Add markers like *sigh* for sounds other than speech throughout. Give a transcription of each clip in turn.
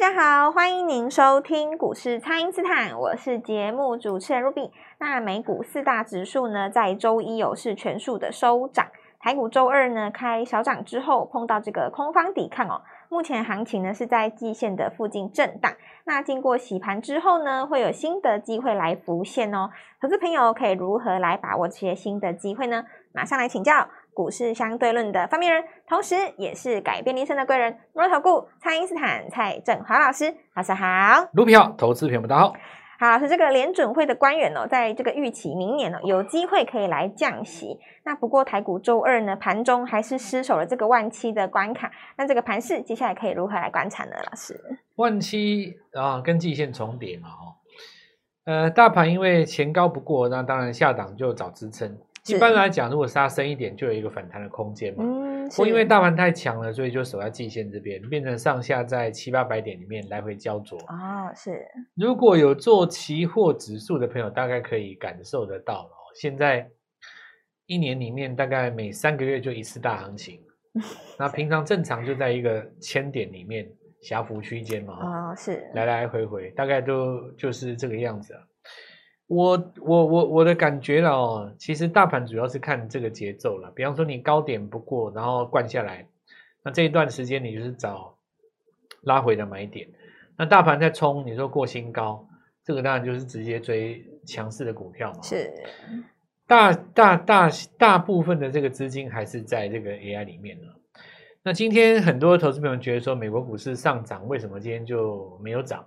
大家好，欢迎您收听股市蔡因斯坦，我是节目主持人 Ruby。那美股四大指数呢，在周一有是全数的收涨，台股周二呢开小涨之后，碰到这个空方抵抗哦。目前行情呢是在季线的附近震荡。那经过洗盘之后呢，会有新的机会来浮现哦。投资朋友可以如何来把握这些新的机会呢？马上来请教。股市相对论的发明人，同时也是改变人生的贵人——摩尔投顾蔡因斯坦蔡正华老师，老师好。卢皮好，投资朋友们大家好。好，是这个联准会的官员哦，在这个预期明年哦，有机会可以来降息。那不过台股周二呢，盘中还是失守了这个万七的关卡。那这个盘势接下来可以如何来观察呢？老师，万七啊，跟季线重叠嘛，哦，呃，大盘因为前高不过，那当然下档就找支撑。一般来讲，如果杀深一点，就有一个反弹的空间嘛。嗯，不过因为大盘太强了，所以就守在季线这边，变成上下在七八百点里面来回焦灼。哦，是。如果有做期货指数的朋友，大概可以感受得到了。现在一年里面大概每三个月就一次大行情，*laughs* 那平常正常就在一个千点里面狭幅区间嘛。哦，是。来来回回，大概都就是这个样子啊。我我我我的感觉了哦，其实大盘主要是看这个节奏了。比方说你高点不过，然后灌下来，那这一段时间你就是找拉回的买点。那大盘在冲，你说过新高，这个当然就是直接追强势的股票嘛。是，大大大大部分的这个资金还是在这个 AI 里面了。那今天很多投资朋友觉得说，美国股市上涨，为什么今天就没有涨？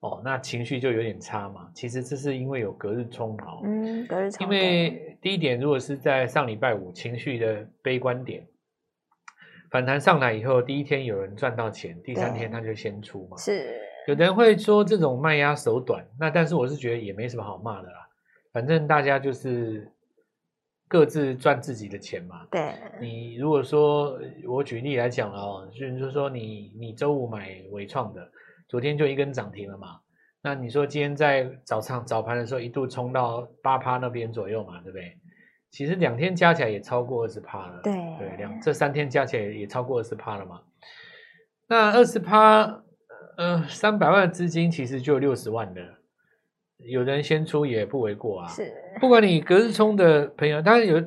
哦，那情绪就有点差嘛。其实这是因为有隔日冲嘛。嗯，隔日冲。因为第一点，如果是在上礼拜五情绪的悲观点反弹上来以后，第一天有人赚到钱，第三天他就先出嘛。是。有的人会说这种卖压手短，那但是我是觉得也没什么好骂的啦。反正大家就是各自赚自己的钱嘛。对。你如果说我举例来讲哦，就是说你你周五买微创的。昨天就一根涨停了嘛，那你说今天在早上早盘的时候一度冲到八趴那边左右嘛，对不对？其实两天加起来也超过二十趴了，对对，两这三天加起来也超过二十趴了嘛。那二十趴，呃，三百万的资金其实就六十万的，有人先出也不为过啊。是，不管你隔日冲的朋友，当然有，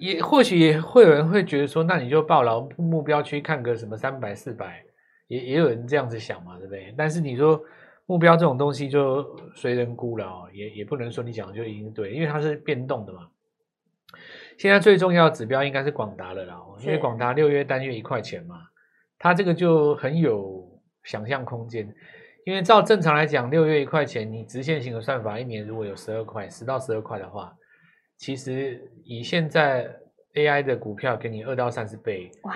也或许也会有人会觉得说，那你就报牢目标区看个什么三百四百。也也有人这样子想嘛，对不对？但是你说目标这种东西就随人估了哦，也也不能说你讲的就一定对，因为它是变动的嘛。现在最重要的指标应该是广达了啦，因为广达六月单月一块钱嘛，它这个就很有想象空间。因为照正常来讲，六月一块钱，你直线型的算法，一年如果有十二块，十到十二块的话，其实以现在 AI 的股票给你二到三十倍，哇！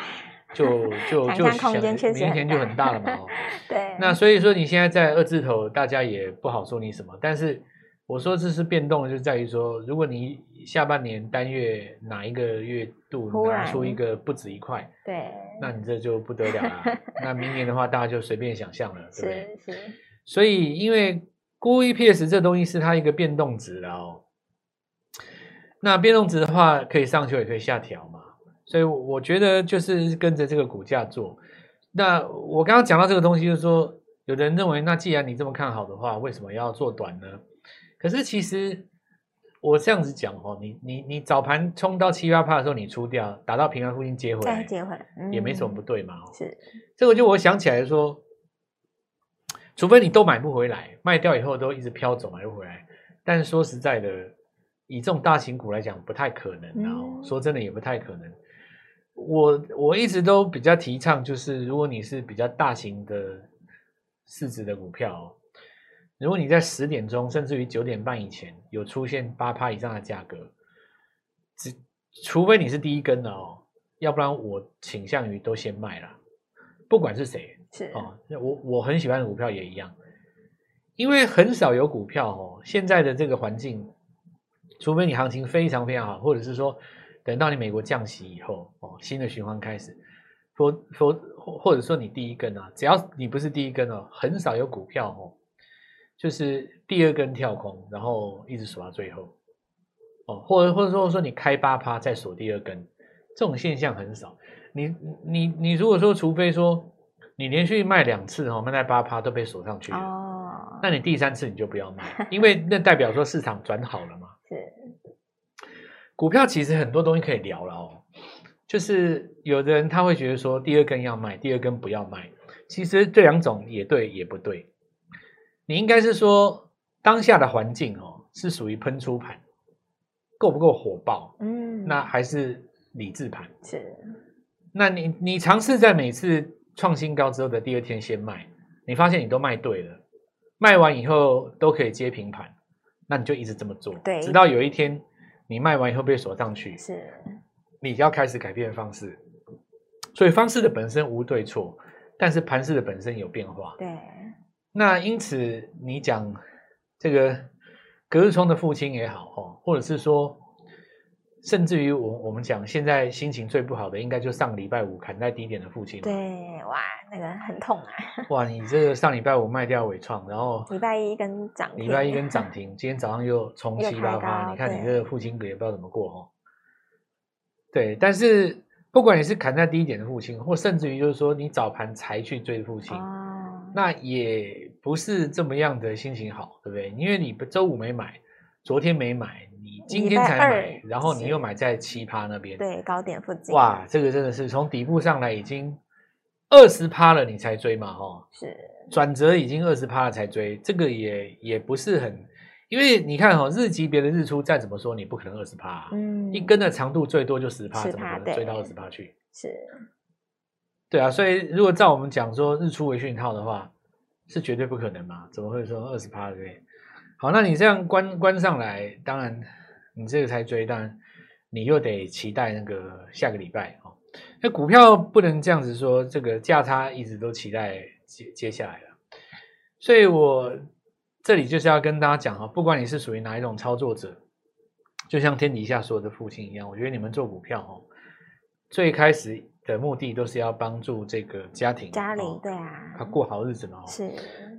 就就就想明天就很大了嘛，*laughs* 哦，对。那所以说你现在在二字头，大家也不好说你什么。但是我说这是变动，就在于说，如果你下半年单月哪一个月度拿出一个不止一块，对，那你这就不得了了。*laughs* 那明年的话，大家就随便想象了，对不对？是是。所以因为估 EPS 这东西是它一个变动值了哦。那变动值的话，可以上修也可以下调嘛。所以我觉得就是跟着这个股价做。那我刚刚讲到这个东西，就是说，有人认为，那既然你这么看好的话，为什么要做短呢？可是其实我这样子讲哦，你你你早盘冲到七八趴的时候，你出掉，打到平安附近接回来，接回来，嗯，也没什么不对嘛。是，这个就我想起来说，除非你都买不回来，卖掉以后都一直飘走买不回来。但是说实在的，以这种大型股来讲，不太可能。然后说真的，也不太可能。我我一直都比较提倡，就是如果你是比较大型的市值的股票，如果你在十点钟甚至于九点半以前有出现八趴以上的价格，只除非你是第一根的哦，要不然我倾向于都先卖了，不管是谁是哦，我我很喜欢的股票也一样，因为很少有股票哦，现在的这个环境，除非你行情非常非常好，或者是说。等到你美国降息以后，哦，新的循环开始，或或或者说你第一根啊，只要你不是第一根哦，很少有股票哦，就是第二根跳空，然后一直锁到最后，哦，或者或者说说你开八趴再锁第二根，这种现象很少。你你你如果说，除非说你连续卖两次哦，卖在八趴都被锁上去了。哦，那你第三次你就不要卖，因为那代表说市场转好了嘛。*laughs* 是。股票其实很多东西可以聊了哦，就是有的人他会觉得说第二根要卖，第二根不要卖。其实这两种也对也不对，你应该是说当下的环境哦是属于喷出盘，够不够火爆？嗯，那还是理智盘。是，那你你尝试在每次创新高之后的第二天先卖，你发现你都卖对了，卖完以后都可以接平盘，那你就一直这么做，对，直到有一天你卖完以后被锁上去，是，你要开始改变方式，所以方式的本身无对错。但是盘势的本身有变化，对。那因此你讲这个格日冲的父亲也好哦，或者是说，甚至于我我们讲现在心情最不好的，应该就上礼拜五砍在低点的父亲。对，哇，那个很痛啊！*laughs* 哇，你这个上礼拜五卖掉伟创，然后礼拜一跟涨停，礼拜一跟涨停，*laughs* 今天早上又冲七八八，你看你这个父亲也不知道怎么过哦。对，但是。不管你是砍在低点的父亲，或甚至于就是说你早盘才去追的父亲，哦，那也不是这么样的心情好，对不对？因为你周五没买，昨天没买，你今天才买，然后你又买在七趴那边，对，高点附近。哇，这个真的是从底部上来已经二十趴了，你才追嘛，哈，是转折已经二十趴了才追，这个也也不是很。因为你看哈，日级别的日出再怎么说，你不可能二十趴，嗯，一根的长度最多就十趴，怎么可能追到二十趴去？是，对啊，所以如果照我们讲说日出为讯号的话，是绝对不可能嘛？怎么会说二十趴对？好，那你这样关关上来，当然你这个才追，当然你又得期待那个下个礼拜哦。那股票不能这样子说，这个价差一直都期待接接下来了，所以我。这里就是要跟大家讲哈，不管你是属于哪一种操作者，就像天底下所有的父亲一样，我觉得你们做股票哦，最开始的目的都是要帮助这个家庭，家里对啊，他过好日子嘛。是。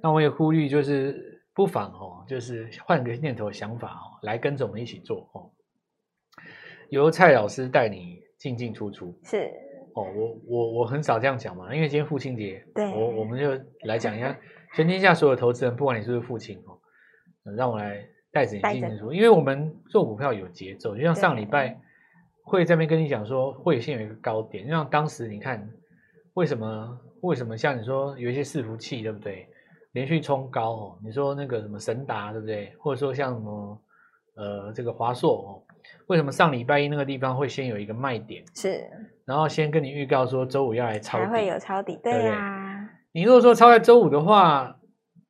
那我也呼吁，就是不妨哦，就是换个念头想法哦，来跟着我们一起做哦。由蔡老师带你进进出出。是。哦，我我我很少这样讲嘛，因为今天父亲节，对，我我们就来讲一下。全天下所有投资人，不管你是不是父亲哦，让我来带着你进进出，因为我们做股票有节奏，就像上礼拜会在那边跟你讲说，会先有一个高点，就像当时你看为什么为什么像你说有一些伺服器对不对，连续冲高哦，你说那个什么神达对不对，或者说像什么呃这个华硕哦，为什么上礼拜一那个地方会先有一个卖点？是，然后先跟你预告说周五要来抄底，才会有抄底，对呀、啊。你如果说抄在周五的话，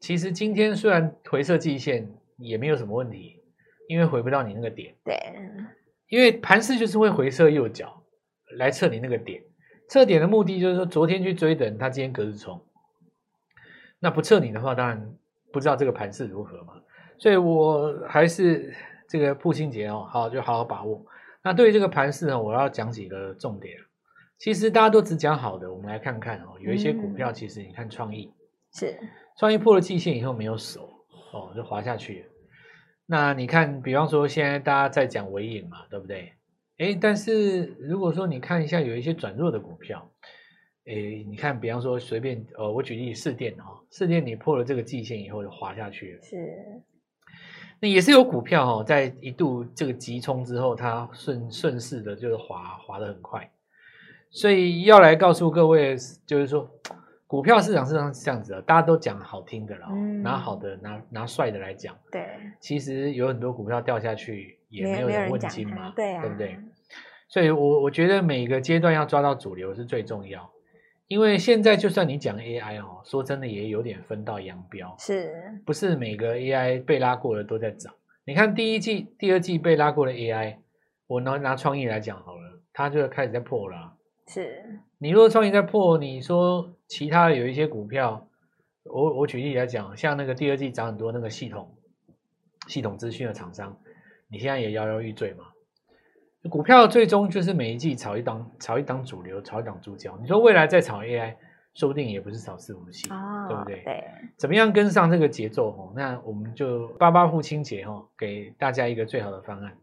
其实今天虽然回撤季线也没有什么问题，因为回不到你那个点。对，因为盘势就是会回撤右脚来测你那个点，测点的目的就是说昨天去追的人，他今天隔日冲。那不测你的话，当然不知道这个盘势如何嘛。所以我还是这个父亲节哦，好就好好把握。那对于这个盘势呢，我要讲几个重点。其实大家都只讲好的，我们来看看哦。有一些股票，其实你看创意是创意破了季线以后没有守哦，就滑下去。那你看，比方说现在大家在讲尾影嘛，对不对？诶，但是如果说你看一下有一些转弱的股票，诶，你看，比方说随便呃，我举例四电哦，四电你破了这个季线以后就滑下去了。是，那也是有股票哦，在一度这个急冲之后，它顺顺势的就是滑滑的很快。所以要来告诉各位，就是说，股票市场是这样子的，大家都讲好听的了，嗯，拿好的、拿拿帅的来讲。对，其实有很多股票掉下去也没有人问津嘛，对啊，对不对？所以我我觉得每个阶段要抓到主流是最重要，因为现在就算你讲 AI 哦，说真的也有点分道扬镳，是不是每个 AI 被拉过的都在涨？你看第一季、第二季被拉过的 AI，我拿拿创意来讲好了，它就开始在破了。是你如果创意在破，你说其他的有一些股票，我我举例来讲，像那个第二季涨很多那个系统系统资讯的厂商，你现在也摇摇欲坠嘛？股票最终就是每一季炒一档，炒一档主流，炒一档主角。你说未来再炒 AI，说不定也不是炒伺服器，哦，对不对？对，怎么样跟上这个节奏？那我们就八八父亲节给大家一个最好的方案。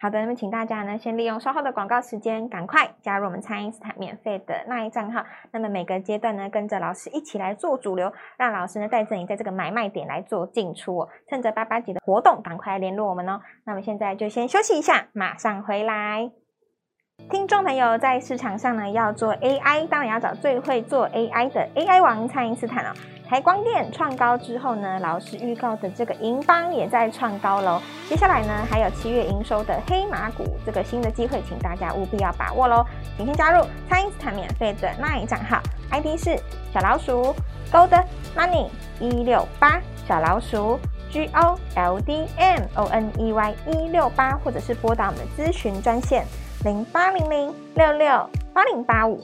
好的，那么请大家呢，先利用稍后的广告时间，赶快加入我们蔡因斯坦免费的那一账号。那么每个阶段呢，跟着老师一起来做主流，让老师呢带着你在这个买卖点来做进出。趁着八八节的活动，赶快联络我们哦。那么现在就先休息一下，马上回来。听众朋友，在市场上呢，要做 AI，当然要找最会做 AI 的 AI 王蔡因斯坦哦。台光电创高之后呢，老师预告的这个银邦也在创高喽。接下来呢，还有七月营收的黑马股这个新的机会，请大家务必要把握喽。请先加入蔡因斯坦免费的 LINE 账号，ID 是小老鼠 Gold Money 一六八，小老鼠 G O L D M O N E Y 一六八，或者是拨打我们的咨询专线零八零零六六八零八五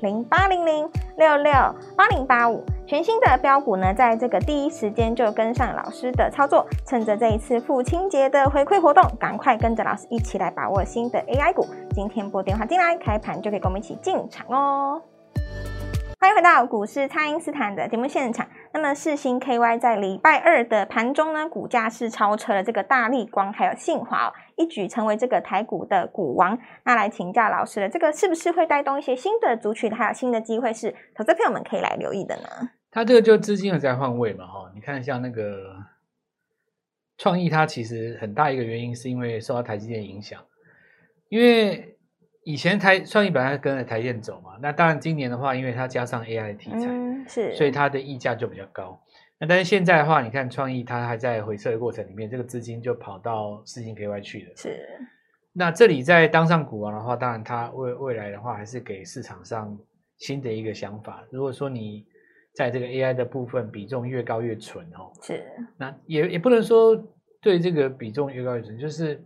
零八零零六六八零八五。全新的标股呢，在这个第一时间就跟上老师的操作，趁着这一次父亲节的回馈活动，赶快跟着老师一起来把握新的 AI 股。今天拨电话进来，开盘就可以跟我们一起进场哦。欢迎回到股市，蔡因斯坦的节目现场。那么世星 KY 在礼拜二的盘中呢，股价是超车了这个大立光还有信驊，一举成为这个台股的股王。那来请教老师了，这个是不是会带动一些新的族群，还有新的机会，是投资朋友们可以来留意的呢？它这个就资金在换位嘛，哈，你看像那个创意，它其实很大一个原因是因为受到台积电影响，因为。以前台创意本来跟着台积电走嘛，那当然今年的话，因为它加上 AI 题材，嗯，是，所以它的溢价就比较高。那但是现在的话，你看创意它还在回撤的过程里面，这个资金就跑到四星 KY 去了。是。那这里在当上股王的话，当然它未未来的话，还是给市场上新的一个想法。如果说你在这个 AI 的部分比重越高越纯哦，是。那也也不能说对这个比重越高越纯，就是。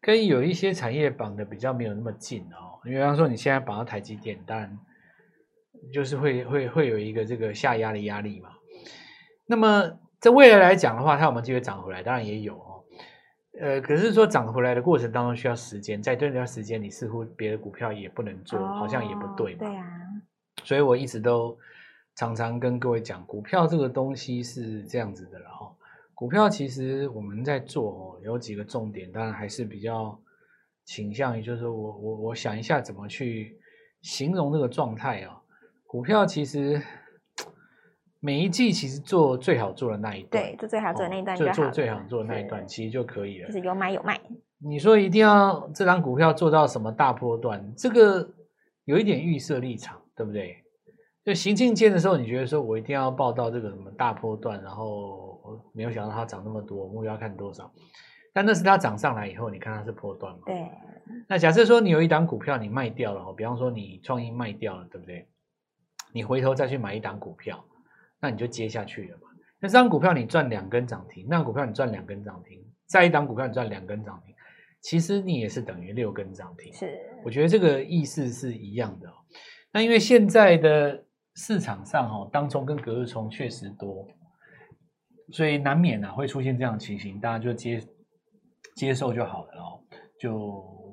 跟有一些产业绑的比较没有那么近哦，因为比方说你现在绑到台积电，当然就是会会会有一个这个下压的压力嘛。那么在未来来讲的话，它有没有机会涨回来？当然也有哦。呃，可是说涨回来的过程当中需要时间，在这段时间你似乎别的股票也不能做，好像也不对嘛。对啊。所以我一直都常常跟各位讲，股票这个东西是这样子的了哈。股票其实我们在做哦，有几个重点，当然还是比较倾向于，就是我我我想一下怎么去形容这个状态啊。股票其实每一季其实做最好做的那一段，对，做最好做的那一段就，就做最好做的那一段，其实就可以了。就是有买有卖。你说一定要这张股票做到什么大波段，这个有一点预设立场，对不对？就行进间的时候，你觉得说我一定要报到这个什么大波段，然后。没有想到它涨那么多，目标要看多少？但那是它涨上来以后，你看它是破段嘛？对。那假设说你有一档股票你卖掉了，比方说你创意卖掉了，对不对？你回头再去买一档股票，那你就接下去了嘛。那这档股票你赚两根涨停，那股票你赚两根涨停，再一档股票你赚两根涨停，其实你也是等于六根涨停。是。我觉得这个意思是一样的。那因为现在的市场上哈，当冲跟隔日冲确实多。所以难免啊会出现这样的情形，大家就接接受就好了哦。就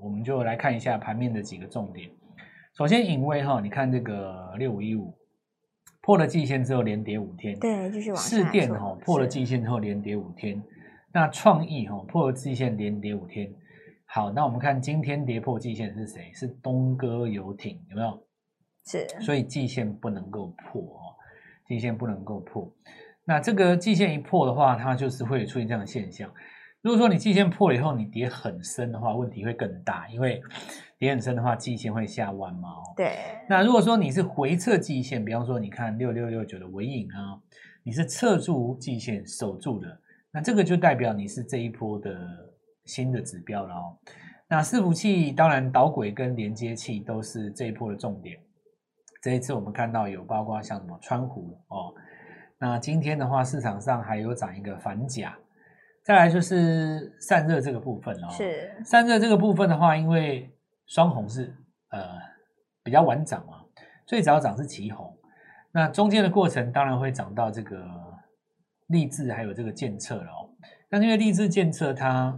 我们就来看一下盘面的几个重点。首先，隐微哈，你看这个六五一五破了季线之后连跌五天，对，继续往下。士电哈破了季线之后连跌五天，那创意哈破了季线连跌五天。好，那我们看今天跌破季线是谁？是东哥游艇，有没有？是。所以季线不能够破哦，季线不能够破。那这个季线一破的话，它就是会出现这样的现象。如果说你季线破了以后，你跌很深的话，问题会更大，因为跌很深的话，季线会下弯嘛。哦，对。那如果说你是回撤季线，比方说你看六六六九的尾影啊，你是测住季线守住的，那这个就代表你是这一波的新的指标了哦。那伺服器当然导轨跟连接器都是这一波的重点。这一次我们看到有包括像什么川湖哦。那今天的话，市场上还有涨一个反甲，再来就是散热这个部分哦。是散热这个部分的话，因为双红是呃比较晚涨嘛，最早涨是旗红，那中间的过程当然会涨到这个力智还有这个健策了哦。但是因为力智健策它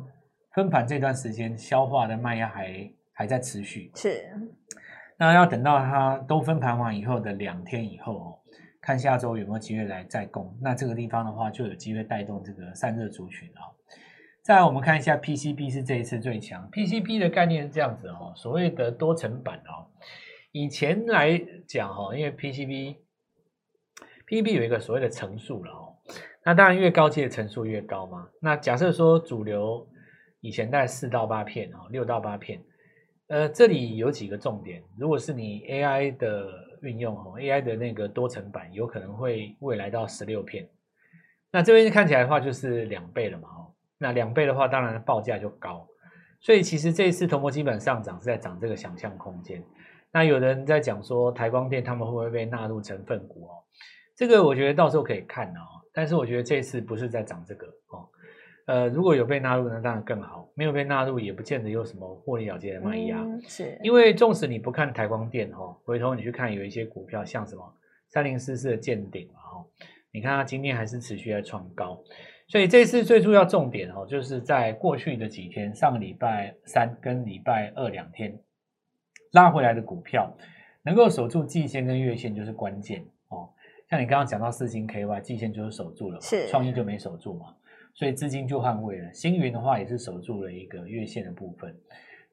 分盘这段时间消化的卖压还还在持续，是，那要等到它都分盘完以后的两天以后哦。看下周有没有机会来再攻，那这个地方的话就有机会带动这个散热族群啊。再来，我们看一下 PCB 是这一次最强。PCB 的概念是这样子哦，所谓的多层板哦，以前来讲哈，因为 PCB PCB 有一个所谓的层数了哦，那当然越高阶的层数越高嘛。那假设说主流以前大概四到八片哦，六到八片，呃，这里有几个重点，如果是你 AI 的运用哦，AI 的那个多层板有可能会未来到十六片，那这边看起来的话就是两倍了嘛哦。那两倍的话，当然报价就高，所以其实这一次铜箔基本上涨是在涨这个想象空间。那有人在讲说台光电他们会不会被纳入成分股哦？这个我觉得到时候可以看哦。但是我觉得这一次不是在涨这个哦。呃，如果有被纳入那，当然更好；没有被纳入，也不见得有什么获利了结的卖压。嗯、是，因为纵使你不看台光电哦，回头你去看有一些股票，像什么三零四四的健鼎哦，你看它今天还是持续在创高。所以这次最重要重点哦，就是在过去的几天，上个礼拜三跟礼拜二两天拉回来的股票，能够守住季线跟月线就是关键哦。像你刚刚讲到四星 KY，季线就是守住了，是创意就没守住嘛，所以资金就换位了。星云的话也是守住了一个月线的部分。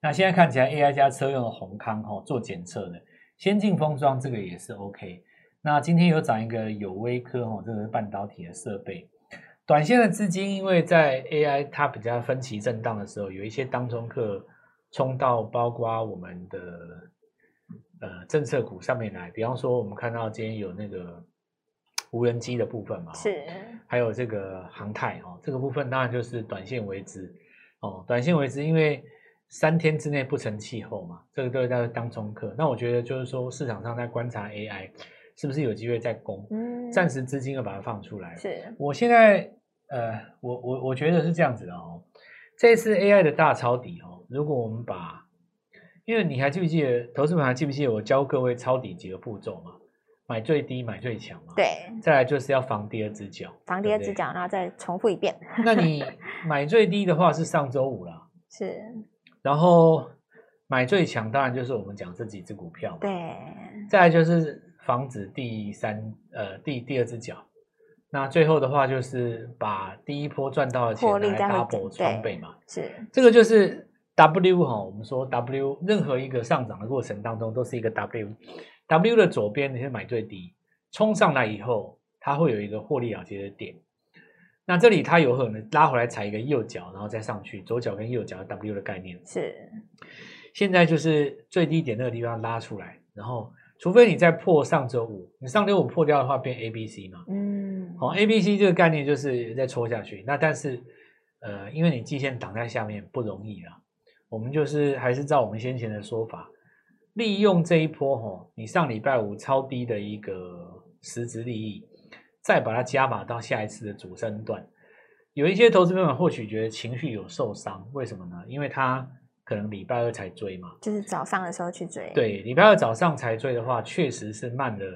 那现在看起来 AI 加车用的閎康哈做检测的，先进封装这个也是 OK。那今天有涨一个有微科哈，这个是半导体的设备。短线的资金，因为在 AI 它比较分歧震荡的时候，有一些当中客冲到包括我们的呃政策股上面来。比方说，我们看到今天有那个无人机的部分嘛，是，还有这个航太哦，这个部分当然就是短线为之哦，短线为之，因为三天之内不成气候嘛，这个都是在当中客。那我觉得就是说，市场上在观察 AI。是不是有机会再攻？嗯，暂时资金要把它放出来。是，我现在呃，我我我觉得是这样子的哦。这次 AI 的大抄底哦，如果我们把，因为你还记不记得，投资们还记不记得我教各位抄底几个步骤嘛？买最低，买最强嘛。对。再来就是要防第二只脚，防第二只脚，然后再重复一遍。那你 *laughs* 买最低的话是上周五啦。是。然后买最强，当然就是我们讲这几只股票嘛。对。再来就是。防止第三呃第第二只脚，那最后的话就是把第一波赚到的钱来 double 双倍嘛，是这个就是 W 哈，我们说 W 任何一个上涨的过程当中都是一个 W，W 的左边你是买最低，冲上来以后它会有一个获利了结的点，那这里它有可能拉回来踩一个右脚，然后再上去，左脚跟右脚 W 的概念是，现在就是最低点那个地方拉出来，然后。除非你再破上周五，你上周五破掉的话，变 A B C 嘛。嗯，好，A B C 这个概念就是再戳下去。那但是，呃，因为你季线挡在下面不容易啦，我们就是还是照我们先前的说法，利用这一波哈，你上礼拜五超低的一个实质利益，再把它加码到下一次的主升段。有一些投资朋友或许觉得情绪有受伤，为什么呢？因为他。可能礼拜二才追嘛，就是早上的时候去追。对，礼拜二早上才追的话，确实是慢的，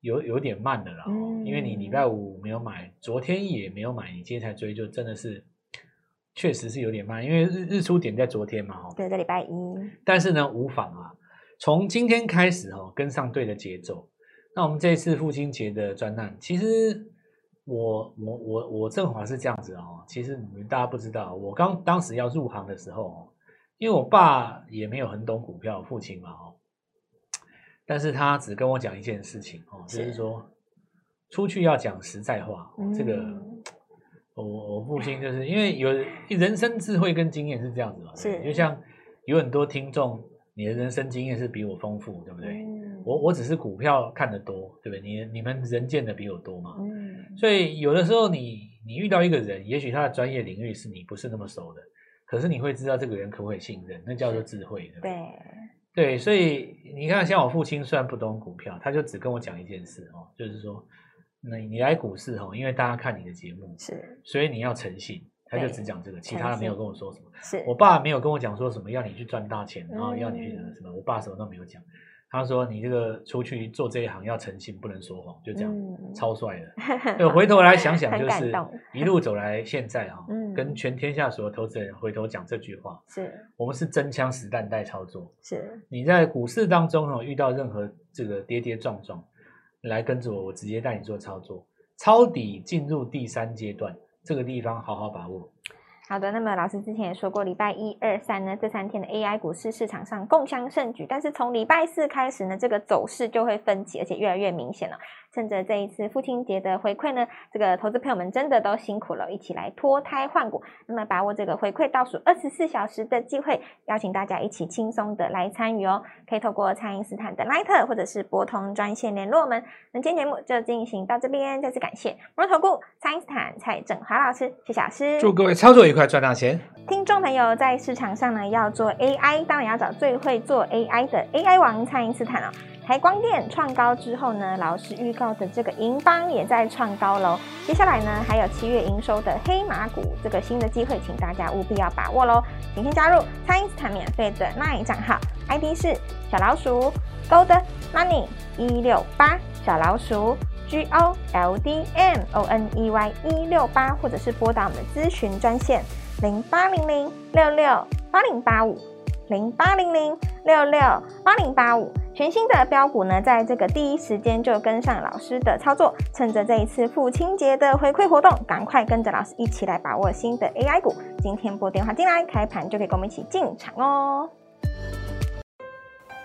有有点慢的啦。嗯，因为你礼拜五没有买，昨天也没有买，你今天才追，就真的是确实是有点慢。因为日日出点在昨天嘛，哦对，在礼拜一。但是呢，无妨啊，从今天开始哦，跟上对的节奏。那我们这一次父亲节的专案，其实。我我我我正好是这样子哦，其实你们大家不知道，我刚当时要入行的时候，因为我爸也没有很懂股票，父亲嘛哦，但是他只跟我讲一件事情哦，就是说出去要讲实在话。这个我我父亲就是因为有人生智慧跟经验是这样子嘛，是。就像有很多听众，你的人生经验是比我丰富，对不对？我我只是股票看得多，对不对？你你们人见的比我多嘛，嗯，所以有的时候你你遇到一个人，也许他的专业领域是你不是那么熟的，可是你会知道这个人可不可以信任，那叫做智慧，对不对？对，对，所以你看，像我父亲虽然不懂股票，他就只跟我讲一件事哦，就是说，那你来股市哦，因为大家看你的节目，是，所以你要诚信，他就只讲这个，其他的没有跟我说什么。是我爸没有跟我讲说什么要你去赚大钱，然后要你去什么，我爸什么都没有讲。他说：“你这个出去做这一行要诚信，不能说谎，就这样，嗯、超帅的。*laughs* 对，回头来想想，就是一路走来，现在哈，嗯、跟全天下所有投资人回头讲这句话，是我们是真枪实弹带操作。是你在股市当中哈，遇到任何这个跌跌撞撞，来跟着我，我直接带你做操作，抄底进入第三阶段，这个地方好好把握。”好的，那么老师之前也说过，礼拜一、二、三呢这三天的 AI 股市市场上共襄盛举，但是从礼拜四开始呢，这个走势就会分歧，而且越来越明显了。趁着这一次父亲节的回馈呢，这个投资朋友们真的都辛苦了，一起来脱胎换骨。那么把握这个回馈倒数二十四小时的机会，邀请大家一起轻松的来参与哦。可以透过蔡因斯坦的 Line 或者是拨通专线联络我们。那今天节目就进行到这边，再次感谢摩投顾蔡因斯坦蔡振华老师，谢谢老师，祝各位操作愉快，快赚大钱。听众朋友在市场上呢，要做 AI，当然要找最会做 AI 的 AI 王蔡因斯坦哦。台光电创高之后呢，老师预告的这个银邦也在创高喽。接下来呢，还有七月营收的黑马股这个新的机会，请大家务必要把握喽。请先加入蔡因斯坦免费的 LINE 账号，ID 是小老鼠 Gold Money 一六八，小老鼠 G O L D M O N E Y 一六八，或者是拨打我们的咨询专线零八零零六六八零八五零八零零六六八零八五。全新的标股呢，在这个第一时间就跟上老师的操作，趁着这一次父亲节的回馈活动，赶快跟着老师一起来把握新的 AI 股。今天拨电话进来，开盘就可以跟我们一起进场哦。